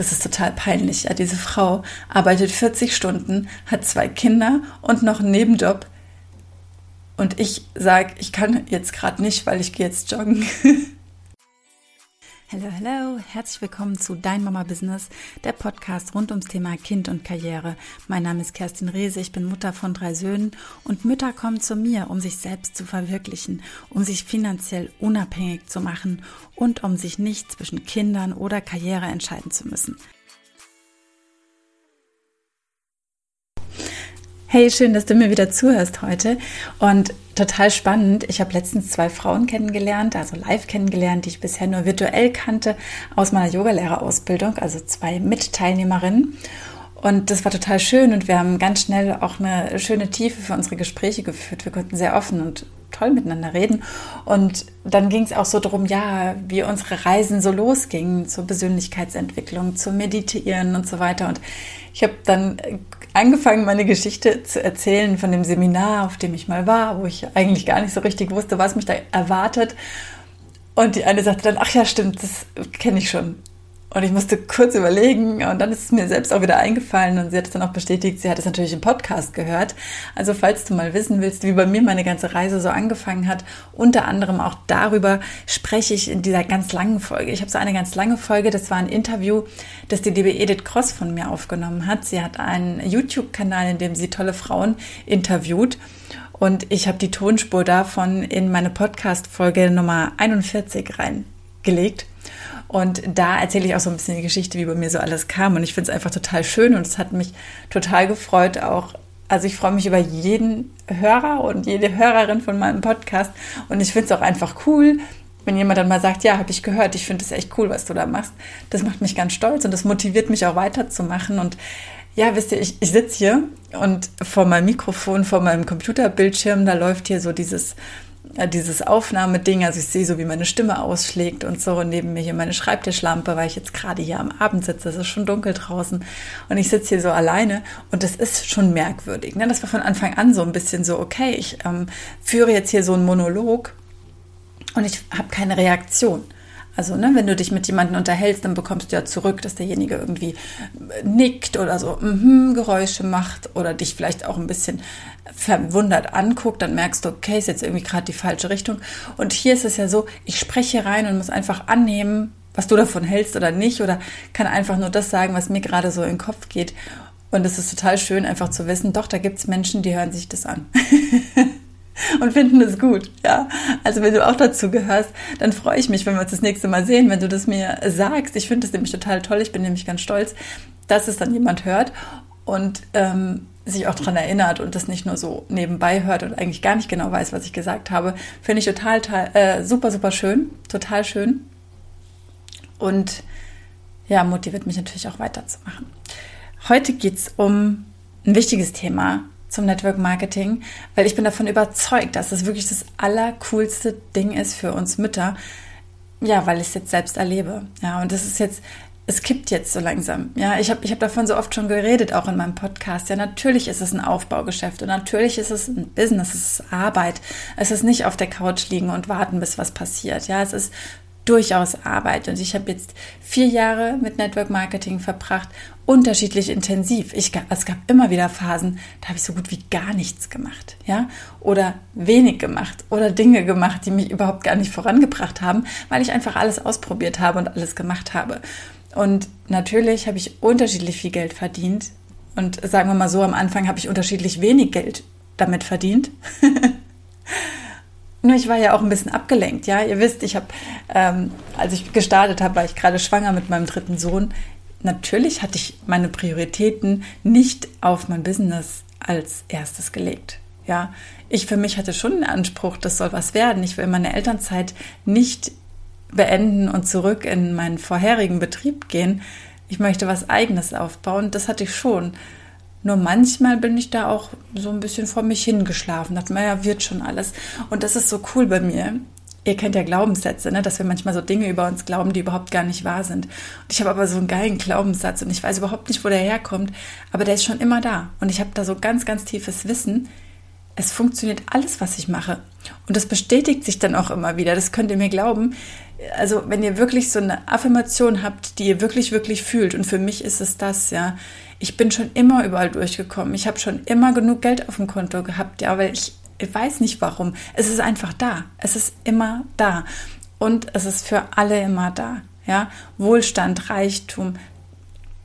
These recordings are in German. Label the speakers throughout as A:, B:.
A: das ist total peinlich. Ja, diese Frau arbeitet 40 Stunden, hat zwei Kinder und noch einen Nebenjob. Und ich sage, ich kann jetzt gerade nicht, weil ich gehe jetzt joggen. Hallo, hallo, herzlich willkommen zu Dein Mama Business, der Podcast rund ums Thema Kind und Karriere. Mein Name ist Kerstin Rehse, ich bin Mutter von drei Söhnen und Mütter kommen zu mir, um sich selbst zu verwirklichen, um sich finanziell unabhängig zu machen und um sich nicht zwischen Kindern oder Karriere entscheiden zu müssen. Hey, schön, dass du mir wieder zuhörst heute. Und total spannend. Ich habe letztens zwei Frauen kennengelernt, also live kennengelernt, die ich bisher nur virtuell kannte aus meiner Yogalehrerausbildung, also zwei Mitteilnehmerinnen. Und das war total schön und wir haben ganz schnell auch eine schöne Tiefe für unsere Gespräche geführt. Wir konnten sehr offen und toll miteinander reden. Und dann ging es auch so darum, ja, wie unsere Reisen so losgingen zur Persönlichkeitsentwicklung, zum Meditieren und so weiter. Und ich habe dann angefangen, meine Geschichte zu erzählen von dem Seminar, auf dem ich mal war, wo ich eigentlich gar nicht so richtig wusste, was mich da erwartet. Und die eine sagte dann, ach ja, stimmt, das kenne ich schon. Und ich musste kurz überlegen und dann ist es mir selbst auch wieder eingefallen und sie hat es dann auch bestätigt, sie hat es natürlich im Podcast gehört. Also falls du mal wissen willst, wie bei mir meine ganze Reise so angefangen hat, unter anderem auch darüber spreche ich in dieser ganz langen Folge. Ich habe so eine ganz lange Folge, das war ein Interview, das die liebe Edith Cross von mir aufgenommen hat. Sie hat einen YouTube-Kanal, in dem sie tolle Frauen interviewt. Und ich habe die Tonspur davon in meine Podcast-Folge Nummer 41 reingelegt. Und da erzähle ich auch so ein bisschen die Geschichte, wie bei mir so alles kam. Und ich finde es einfach total schön und es hat mich total gefreut, auch. Also ich freue mich über jeden Hörer und jede Hörerin von meinem Podcast. Und ich finde es auch einfach cool, wenn jemand dann mal sagt, ja, habe ich gehört, ich finde es echt cool, was du da machst. Das macht mich ganz stolz und das motiviert mich auch weiterzumachen. Und ja, wisst ihr, ich, ich sitze hier und vor meinem Mikrofon, vor meinem Computerbildschirm, da läuft hier so dieses dieses Aufnahmeding, also ich sehe so, wie meine Stimme ausschlägt und so. Neben mir hier meine Schreibtischlampe, weil ich jetzt gerade hier am Abend sitze. Es ist schon dunkel draußen. Und ich sitze hier so alleine und das ist schon merkwürdig. Ne? Das war von Anfang an so ein bisschen so, okay, ich ähm, führe jetzt hier so einen Monolog und ich habe keine Reaktion. Also, ne, wenn du dich mit jemandem unterhältst, dann bekommst du ja zurück, dass derjenige irgendwie nickt oder so mm Geräusche macht oder dich vielleicht auch ein bisschen verwundert anguckt, dann merkst du, okay, ist jetzt irgendwie gerade die falsche Richtung. Und hier ist es ja so, ich spreche rein und muss einfach annehmen, was du davon hältst oder nicht, oder kann einfach nur das sagen, was mir gerade so in den Kopf geht. Und es ist total schön, einfach zu wissen, doch, da gibt es Menschen, die hören sich das an. und finden es gut. Ja, also wenn du auch dazu gehörst, dann freue ich mich, wenn wir uns das nächste Mal sehen, wenn du das mir sagst. Ich finde das nämlich total toll. Ich bin nämlich ganz stolz, dass es dann jemand hört und ähm, sich auch daran erinnert und das nicht nur so nebenbei hört und eigentlich gar nicht genau weiß, was ich gesagt habe. Finde ich total, äh, super, super schön, total schön. Und ja, motiviert mich natürlich auch weiterzumachen. Heute geht es um ein wichtiges Thema, zum Network Marketing, weil ich bin davon überzeugt, dass es wirklich das allercoolste Ding ist für uns Mütter. Ja, weil ich es jetzt selbst erlebe. Ja, und das ist jetzt, es kippt jetzt so langsam. Ja, ich habe ich hab davon so oft schon geredet, auch in meinem Podcast. Ja, natürlich ist es ein Aufbaugeschäft und natürlich ist es ein Business, es ist Arbeit. Es ist nicht auf der Couch liegen und warten, bis was passiert. Ja, es ist durchaus Arbeit. Und ich habe jetzt vier Jahre mit Network Marketing verbracht, unterschiedlich intensiv. Ich, es gab immer wieder Phasen, da habe ich so gut wie gar nichts gemacht, ja, oder wenig gemacht oder Dinge gemacht, die mich überhaupt gar nicht vorangebracht haben, weil ich einfach alles ausprobiert habe und alles gemacht habe. Und natürlich habe ich unterschiedlich viel Geld verdient. Und sagen wir mal so, am Anfang habe ich unterschiedlich wenig Geld damit verdient. Nur ich war ja auch ein bisschen abgelenkt, ja. Ihr wisst, ich habe, ähm, als ich gestartet habe, war ich gerade schwanger mit meinem dritten Sohn. Natürlich hatte ich meine Prioritäten nicht auf mein Business als erstes gelegt. Ja, ich für mich hatte schon den Anspruch, das soll was werden. Ich will meine Elternzeit nicht beenden und zurück in meinen vorherigen Betrieb gehen. Ich möchte was Eigenes aufbauen. Das hatte ich schon. Nur manchmal bin ich da auch so ein bisschen vor mich hingeschlafen. Dachte mir, ja, wird schon alles. Und das ist so cool bei mir. Ihr kennt ja Glaubenssätze, ne? dass wir manchmal so Dinge über uns glauben, die überhaupt gar nicht wahr sind. Und ich habe aber so einen geilen Glaubenssatz und ich weiß überhaupt nicht, wo der herkommt, aber der ist schon immer da. Und ich habe da so ganz, ganz tiefes Wissen. Es funktioniert alles, was ich mache. Und das bestätigt sich dann auch immer wieder. Das könnt ihr mir glauben also wenn ihr wirklich so eine Affirmation habt, die ihr wirklich, wirklich fühlt, und für mich ist es das, ja, ich bin schon immer überall durchgekommen. Ich habe schon immer genug Geld auf dem Konto gehabt, ja, weil ich, ich weiß nicht warum. Es ist einfach da. Es ist immer da. Und es ist für alle immer da. Ja, Wohlstand, Reichtum,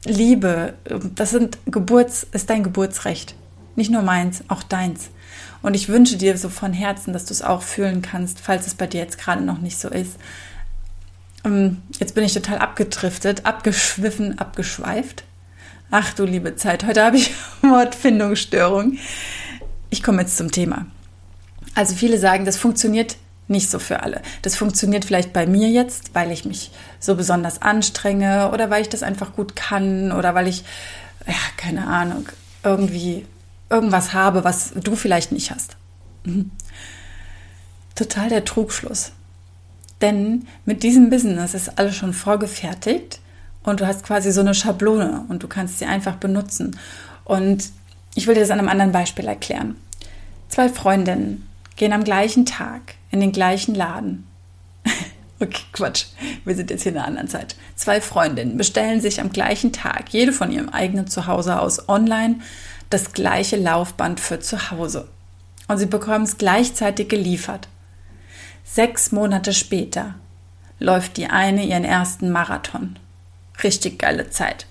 A: Liebe, das sind Geburts, ist dein Geburtsrecht. Nicht nur meins, auch deins. Und ich wünsche dir so von Herzen, dass du es auch fühlen kannst, falls es bei dir jetzt gerade noch nicht so ist. Ähm, jetzt bin ich total abgedriftet, abgeschwiffen, abgeschweift. Ach du liebe Zeit, heute habe ich Wortfindungsstörung. Ich komme jetzt zum Thema. Also viele sagen, das funktioniert nicht so für alle. Das funktioniert vielleicht bei mir jetzt, weil ich mich so besonders anstrenge oder weil ich das einfach gut kann oder weil ich, ja, keine Ahnung, irgendwie irgendwas habe, was du vielleicht nicht hast. Mhm. Total der Trugschluss. Denn mit diesem Business ist alles schon vorgefertigt und du hast quasi so eine Schablone und du kannst sie einfach benutzen. Und ich will dir das an einem anderen Beispiel erklären. Zwei Freundinnen gehen am gleichen Tag in den gleichen Laden. okay, Quatsch. Wir sind jetzt hier in einer anderen Zeit. Zwei Freundinnen bestellen sich am gleichen Tag, jede von ihrem eigenen Zuhause aus online, das gleiche Laufband für zu Hause. Und sie bekommen es gleichzeitig geliefert. Sechs Monate später läuft die eine ihren ersten Marathon. Richtig geile Zeit.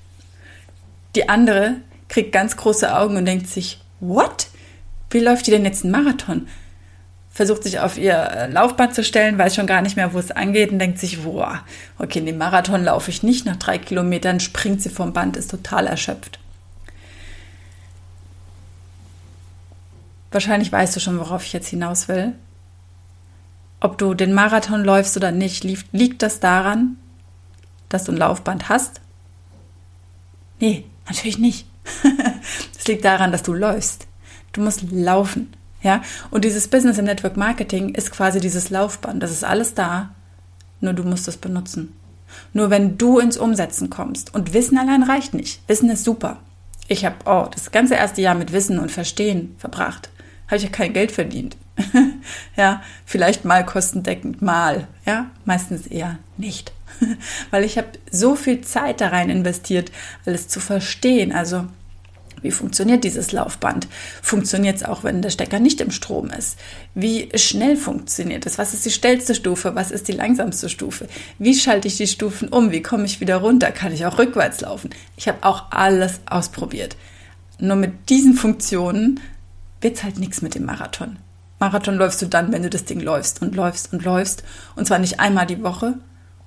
A: Die andere kriegt ganz große Augen und denkt sich, what? Wie läuft die denn jetzt einen Marathon? Versucht sich auf ihr äh, Laufband zu stellen, weiß schon gar nicht mehr, wo es angeht und denkt sich, boah, okay, in den Marathon laufe ich nicht. Nach drei Kilometern springt sie vom Band, ist total erschöpft. Wahrscheinlich weißt du schon, worauf ich jetzt hinaus will. Ob du den Marathon läufst oder nicht, liegt das daran, dass du ein Laufband hast? Nee, natürlich nicht. Es liegt daran, dass du läufst. Du musst laufen. Ja? Und dieses Business im Network Marketing ist quasi dieses Laufband. Das ist alles da, nur du musst es benutzen. Nur wenn du ins Umsetzen kommst. Und Wissen allein reicht nicht. Wissen ist super. Ich habe oh, das ganze erste Jahr mit Wissen und Verstehen verbracht habe ich ja kein Geld verdient. ja, vielleicht mal kostendeckend, mal. Ja, meistens eher nicht. Weil ich habe so viel Zeit da rein investiert, alles zu verstehen. Also, wie funktioniert dieses Laufband? Funktioniert es auch, wenn der Stecker nicht im Strom ist? Wie schnell funktioniert es? Was ist die schnellste Stufe? Was ist die langsamste Stufe? Wie schalte ich die Stufen um? Wie komme ich wieder runter? Kann ich auch rückwärts laufen? Ich habe auch alles ausprobiert. Nur mit diesen Funktionen wird es halt nichts mit dem Marathon. Marathon läufst du dann, wenn du das Ding läufst und läufst und läufst. Und zwar nicht einmal die Woche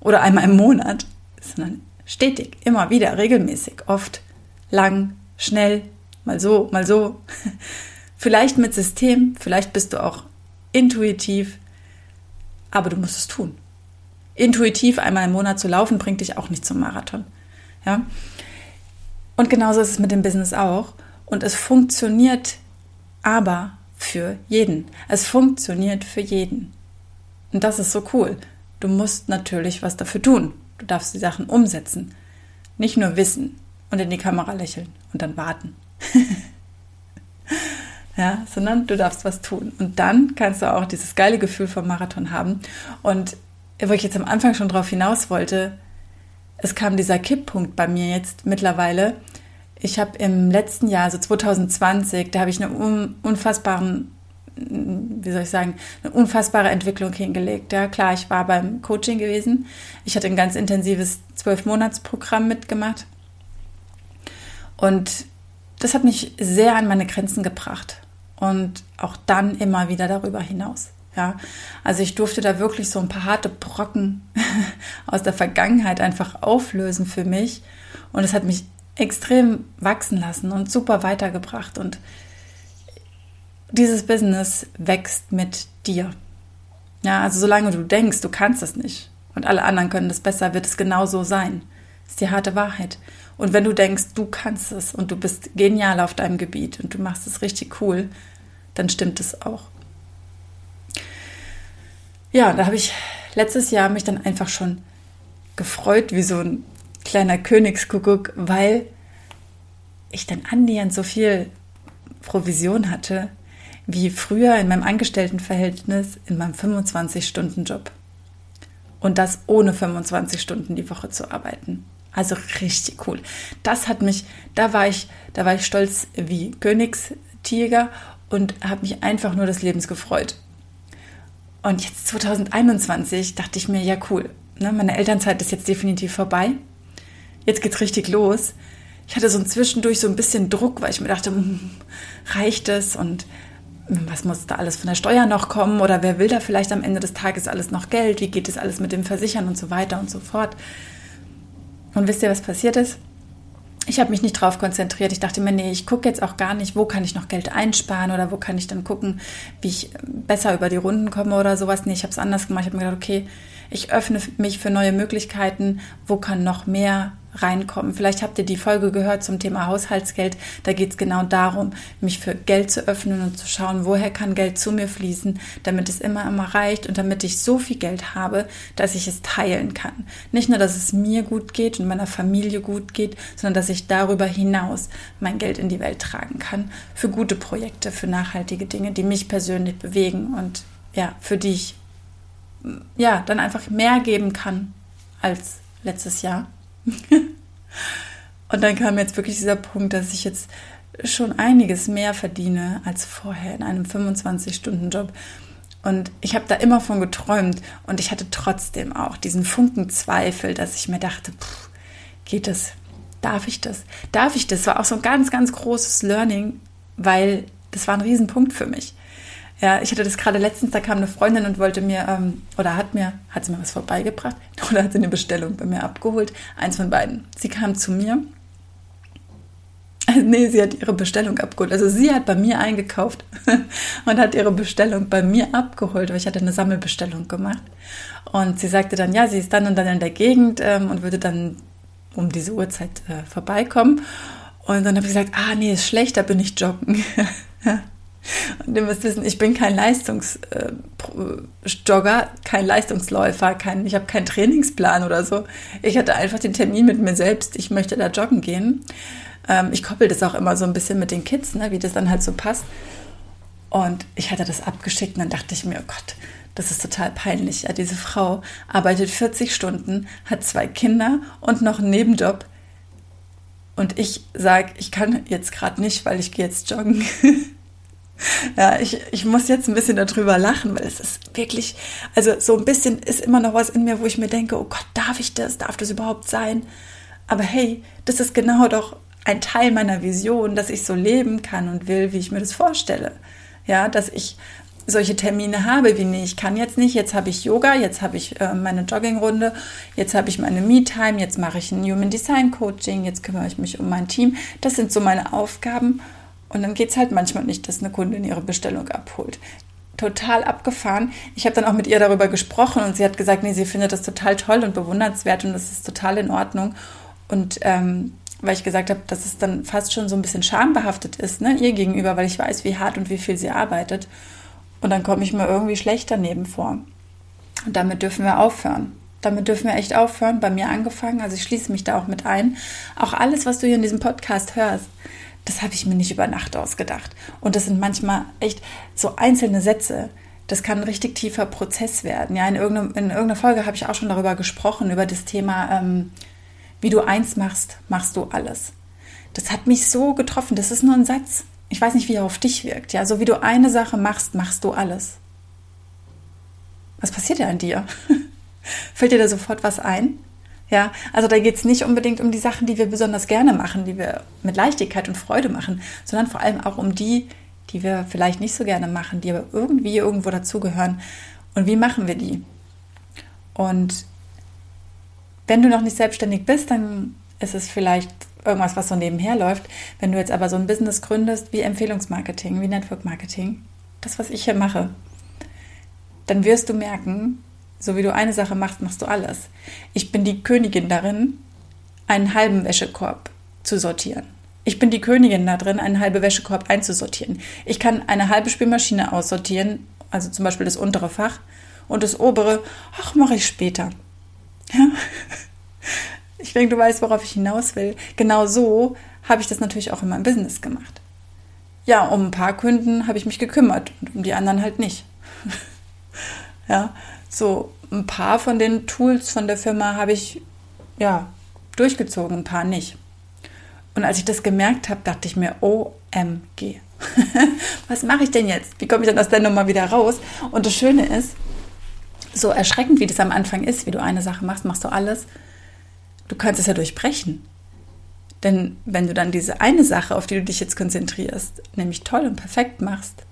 A: oder einmal im Monat, sondern stetig, immer wieder, regelmäßig, oft, lang, schnell, mal so, mal so. Vielleicht mit System, vielleicht bist du auch intuitiv, aber du musst es tun. Intuitiv einmal im Monat zu laufen, bringt dich auch nicht zum Marathon. Ja? Und genauso ist es mit dem Business auch. Und es funktioniert aber für jeden. Es funktioniert für jeden. Und das ist so cool. Du musst natürlich was dafür tun. Du darfst die Sachen umsetzen. Nicht nur wissen und in die Kamera lächeln und dann warten. ja, sondern du darfst was tun. Und dann kannst du auch dieses geile Gefühl vom Marathon haben. Und wo ich jetzt am Anfang schon drauf hinaus wollte, es kam dieser Kipppunkt bei mir jetzt mittlerweile, ich habe im letzten Jahr, also 2020, da habe ich eine unfassbaren, wie soll ich sagen, eine unfassbare Entwicklung hingelegt. Ja, klar, ich war beim Coaching gewesen. Ich hatte ein ganz intensives Zwölf-Monats-Programm mitgemacht. Und das hat mich sehr an meine Grenzen gebracht. Und auch dann immer wieder darüber hinaus. Ja, also ich durfte da wirklich so ein paar harte Brocken aus der Vergangenheit einfach auflösen für mich. Und es hat mich extrem wachsen lassen und super weitergebracht. Und dieses Business wächst mit dir. Ja, also solange du denkst, du kannst es nicht und alle anderen können das besser, wird es genau so sein. Das ist die harte Wahrheit. Und wenn du denkst, du kannst es und du bist genial auf deinem Gebiet und du machst es richtig cool, dann stimmt es auch. Ja, da habe ich letztes Jahr mich dann einfach schon gefreut wie so ein kleiner Königskuckuck, weil ich dann annähernd so viel Provision hatte wie früher in meinem Angestelltenverhältnis in meinem 25-Stunden-Job. und das ohne 25 Stunden die Woche zu arbeiten. Also richtig cool. Das hat mich, da war ich, da war ich stolz wie Königstiger und habe mich einfach nur des Lebens gefreut. Und jetzt 2021 dachte ich mir, ja cool, ne, meine Elternzeit ist jetzt definitiv vorbei. Jetzt geht's richtig los. Ich hatte so ein zwischendurch so ein bisschen Druck, weil ich mir dachte, hm, reicht es und hm, was muss da alles von der Steuer noch kommen oder wer will da vielleicht am Ende des Tages alles noch Geld? Wie geht es alles mit dem Versichern und so weiter und so fort? Und wisst ihr, was passiert ist? Ich habe mich nicht drauf konzentriert. Ich dachte mir, nee, ich gucke jetzt auch gar nicht, wo kann ich noch Geld einsparen oder wo kann ich dann gucken, wie ich besser über die Runden komme oder sowas. Nee, ich habe es anders gemacht. Ich habe mir gedacht, okay, ich öffne mich für neue Möglichkeiten. Wo kann noch mehr reinkommen. Vielleicht habt ihr die Folge gehört zum Thema Haushaltsgeld. Da geht es genau darum, mich für Geld zu öffnen und zu schauen, woher kann Geld zu mir fließen, damit es immer, immer reicht und damit ich so viel Geld habe, dass ich es teilen kann. Nicht nur, dass es mir gut geht und meiner Familie gut geht, sondern dass ich darüber hinaus mein Geld in die Welt tragen kann. Für gute Projekte, für nachhaltige Dinge, die mich persönlich bewegen und ja, für die ich ja dann einfach mehr geben kann als letztes Jahr. und dann kam jetzt wirklich dieser Punkt, dass ich jetzt schon einiges mehr verdiene als vorher in einem 25-Stunden-Job. Und ich habe da immer von geträumt und ich hatte trotzdem auch diesen Funken Zweifel, dass ich mir dachte, pff, geht das? Darf ich das? Darf ich das? War auch so ein ganz, ganz großes Learning, weil das war ein Riesenpunkt für mich. Ja, ich hatte das gerade letztens, da kam eine Freundin und wollte mir, ähm, oder hat mir, hat sie mir was vorbeigebracht oder hat sie eine Bestellung bei mir abgeholt? Eins von beiden. Sie kam zu mir. Nee, sie hat ihre Bestellung abgeholt. Also sie hat bei mir eingekauft und hat ihre Bestellung bei mir abgeholt, weil ich hatte eine Sammelbestellung gemacht. Und sie sagte dann, ja, sie ist dann und dann in der Gegend ähm, und würde dann um diese Uhrzeit äh, vorbeikommen. Und dann habe ich gesagt, ah nee, ist schlecht, da bin ich joggen. Und ihr müsst wissen, ich bin kein Leistungsjogger, kein Leistungsläufer, kein, ich habe keinen Trainingsplan oder so. Ich hatte einfach den Termin mit mir selbst, ich möchte da joggen gehen. Ähm, ich koppel das auch immer so ein bisschen mit den Kids, ne, wie das dann halt so passt. Und ich hatte das abgeschickt und dann dachte ich mir, oh Gott, das ist total peinlich. Ja, diese Frau arbeitet 40 Stunden, hat zwei Kinder und noch einen Nebenjob. Und ich sage, ich kann jetzt gerade nicht, weil ich gehe jetzt joggen. Ja, ich, ich muss jetzt ein bisschen darüber lachen, weil es ist wirklich, also so ein bisschen ist immer noch was in mir, wo ich mir denke, oh Gott, darf ich das? Darf das überhaupt sein? Aber hey, das ist genau doch ein Teil meiner Vision, dass ich so leben kann und will, wie ich mir das vorstelle. Ja, dass ich solche Termine habe, wie nee, ich kann jetzt nicht, jetzt habe ich Yoga, jetzt habe ich äh, meine Joggingrunde, jetzt habe ich meine Me-Time, jetzt mache ich ein Human Design Coaching, jetzt kümmere ich mich um mein Team. Das sind so meine Aufgaben und dann geht es halt manchmal nicht, dass eine Kundin ihre Bestellung abholt. Total abgefahren. Ich habe dann auch mit ihr darüber gesprochen und sie hat gesagt, nee, sie findet das total toll und bewundernswert und das ist total in Ordnung. Und ähm, weil ich gesagt habe, dass es dann fast schon so ein bisschen schambehaftet ist, ne, ihr gegenüber, weil ich weiß, wie hart und wie viel sie arbeitet. Und dann komme ich mir irgendwie schlecht daneben vor. Und damit dürfen wir aufhören. Damit dürfen wir echt aufhören. Bei mir angefangen, also ich schließe mich da auch mit ein. Auch alles, was du hier in diesem Podcast hörst, das habe ich mir nicht über Nacht ausgedacht. Und das sind manchmal echt so einzelne Sätze. Das kann ein richtig tiefer Prozess werden. Ja, in, irgendeiner, in irgendeiner Folge habe ich auch schon darüber gesprochen, über das Thema, ähm, wie du eins machst, machst du alles. Das hat mich so getroffen. Das ist nur ein Satz. Ich weiß nicht, wie er auf dich wirkt. Ja, so wie du eine Sache machst, machst du alles. Was passiert ja an dir? Fällt dir da sofort was ein? Ja, also da geht es nicht unbedingt um die Sachen, die wir besonders gerne machen, die wir mit Leichtigkeit und Freude machen, sondern vor allem auch um die, die wir vielleicht nicht so gerne machen, die aber irgendwie irgendwo dazugehören. Und wie machen wir die? Und wenn du noch nicht selbstständig bist, dann ist es vielleicht irgendwas, was so nebenher läuft. Wenn du jetzt aber so ein Business gründest wie Empfehlungsmarketing, wie Network Marketing, das, was ich hier mache, dann wirst du merken, so wie du eine Sache machst, machst du alles. Ich bin die Königin darin, einen halben Wäschekorb zu sortieren. Ich bin die Königin da drin, einen halben Wäschekorb einzusortieren. Ich kann eine halbe Spülmaschine aussortieren, also zum Beispiel das untere Fach, und das obere, ach, mache ich später. Ja? Ich denke, du weißt, worauf ich hinaus will. Genau so habe ich das natürlich auch in meinem Business gemacht. Ja, um ein paar Kunden habe ich mich gekümmert und um die anderen halt nicht. ja, so, ein paar von den Tools von der Firma habe ich ja durchgezogen, ein paar nicht. Und als ich das gemerkt habe, dachte ich mir, OMG. Was mache ich denn jetzt? Wie komme ich denn aus der Nummer wieder raus? Und das Schöne ist, so erschreckend wie das am Anfang ist, wie du eine Sache machst, machst du alles, du kannst es ja durchbrechen. Denn wenn du dann diese eine Sache, auf die du dich jetzt konzentrierst, nämlich toll und perfekt machst,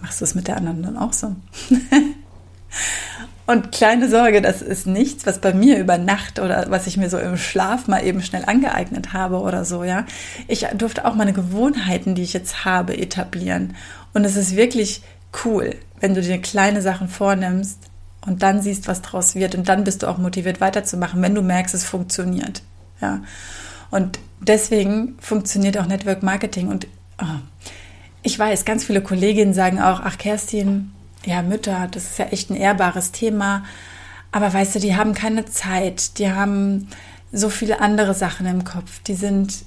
A: machst du es mit der anderen dann auch so. und kleine Sorge, das ist nichts, was bei mir über Nacht oder was ich mir so im Schlaf mal eben schnell angeeignet habe oder so, ja. Ich durfte auch meine Gewohnheiten, die ich jetzt habe, etablieren. Und es ist wirklich cool, wenn du dir kleine Sachen vornimmst und dann siehst, was draus wird und dann bist du auch motiviert weiterzumachen, wenn du merkst, es funktioniert. Ja. Und deswegen funktioniert auch Network Marketing und oh, ich weiß, ganz viele Kolleginnen sagen auch, ach Kerstin, ja, Mütter, das ist ja echt ein ehrbares Thema. Aber weißt du, die haben keine Zeit, die haben so viele andere Sachen im Kopf, die sind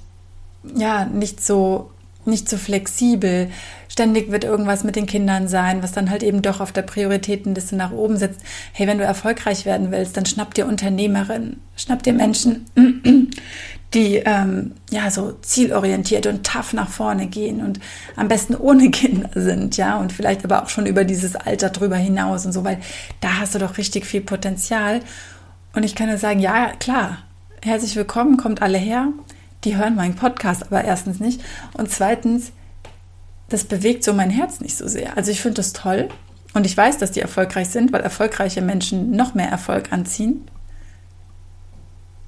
A: ja nicht so nicht so flexibel. Ständig wird irgendwas mit den Kindern sein, was dann halt eben doch auf der Prioritätenliste nach oben sitzt. Hey, wenn du erfolgreich werden willst, dann schnapp dir Unternehmerinnen, schnapp dir Menschen, die ähm, ja so zielorientiert und tough nach vorne gehen und am besten ohne Kinder sind, ja, und vielleicht aber auch schon über dieses Alter drüber hinaus und so, weil da hast du doch richtig viel Potenzial. Und ich kann nur sagen, ja, klar, herzlich willkommen, kommt alle her die hören meinen Podcast aber erstens nicht. Und zweitens, das bewegt so mein Herz nicht so sehr. Also ich finde das toll und ich weiß, dass die erfolgreich sind, weil erfolgreiche Menschen noch mehr Erfolg anziehen.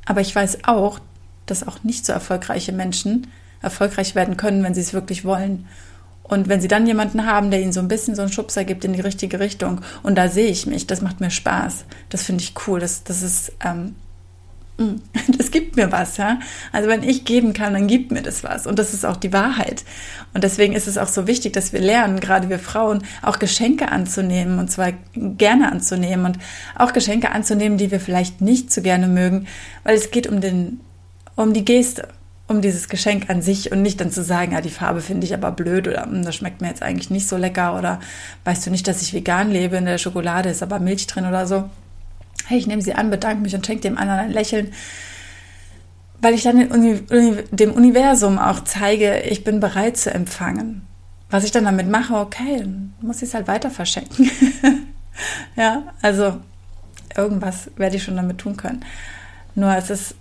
A: Aber ich weiß auch, dass auch nicht so erfolgreiche Menschen erfolgreich werden können, wenn sie es wirklich wollen. Und wenn sie dann jemanden haben, der ihnen so ein bisschen so einen Schubser gibt in die richtige Richtung, und da sehe ich mich, das macht mir Spaß, das finde ich cool, das, das ist ähm. das gibt mir was, ja. Also wenn ich geben kann, dann gibt mir das was. Und das ist auch die Wahrheit. Und deswegen ist es auch so wichtig, dass wir lernen, gerade wir Frauen, auch Geschenke anzunehmen und zwar gerne anzunehmen und auch Geschenke anzunehmen, die wir vielleicht nicht so gerne mögen, weil es geht um den, um die Geste, um dieses Geschenk an sich und nicht dann zu sagen, ja, die Farbe finde ich aber blöd oder hm, das schmeckt mir jetzt eigentlich nicht so lecker oder weißt du nicht, dass ich vegan lebe, in der Schokolade ist aber Milch drin oder so hey, ich nehme sie an, bedanke mich und schenke dem anderen ein Lächeln, weil ich dann dem Universum auch zeige, ich bin bereit zu empfangen. Was ich dann damit mache, okay, dann muss ich es halt weiter verschenken. ja, also irgendwas werde ich schon damit tun können. Nur es ist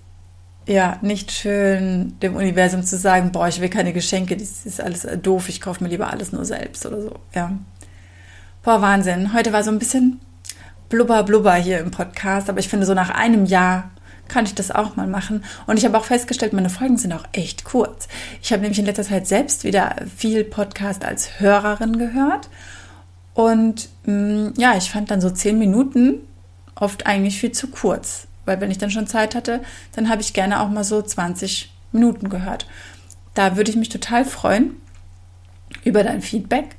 A: ja nicht schön, dem Universum zu sagen, boah, ich will keine Geschenke, das ist alles doof, ich kaufe mir lieber alles nur selbst oder so. Ja. Boah, Wahnsinn. Heute war so ein bisschen blubber blubber hier im Podcast, aber ich finde, so nach einem Jahr kann ich das auch mal machen. Und ich habe auch festgestellt, meine Folgen sind auch echt kurz. Ich habe nämlich in letzter Zeit selbst wieder viel Podcast als Hörerin gehört. Und mh, mm, ja, ich fand dann so zehn Minuten oft eigentlich viel zu kurz. Weil wenn ich dann schon Zeit hatte, dann habe ich gerne auch mal so 20 Minuten gehört. Da würde ich mich total freuen über dein Feedback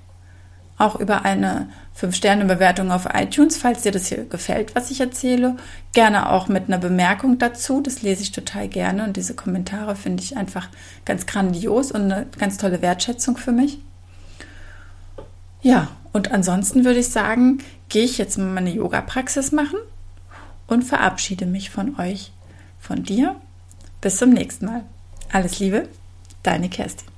A: auch über eine 5-Sterne-Bewertung auf iTunes, falls dir das hier gefällt, was ich erzähle. Gerne auch mit einer Bemerkung dazu. Das lese ich total gerne und diese Kommentare finde ich einfach ganz grandios und eine ganz tolle Wertschätzung für mich. Ja, und ansonsten würde ich sagen, gehe ich jetzt mal meine Yoga-Praxis machen und verabschiede mich von euch, von dir. Bis zum nächsten Mal. Alles Liebe, deine Kerstin.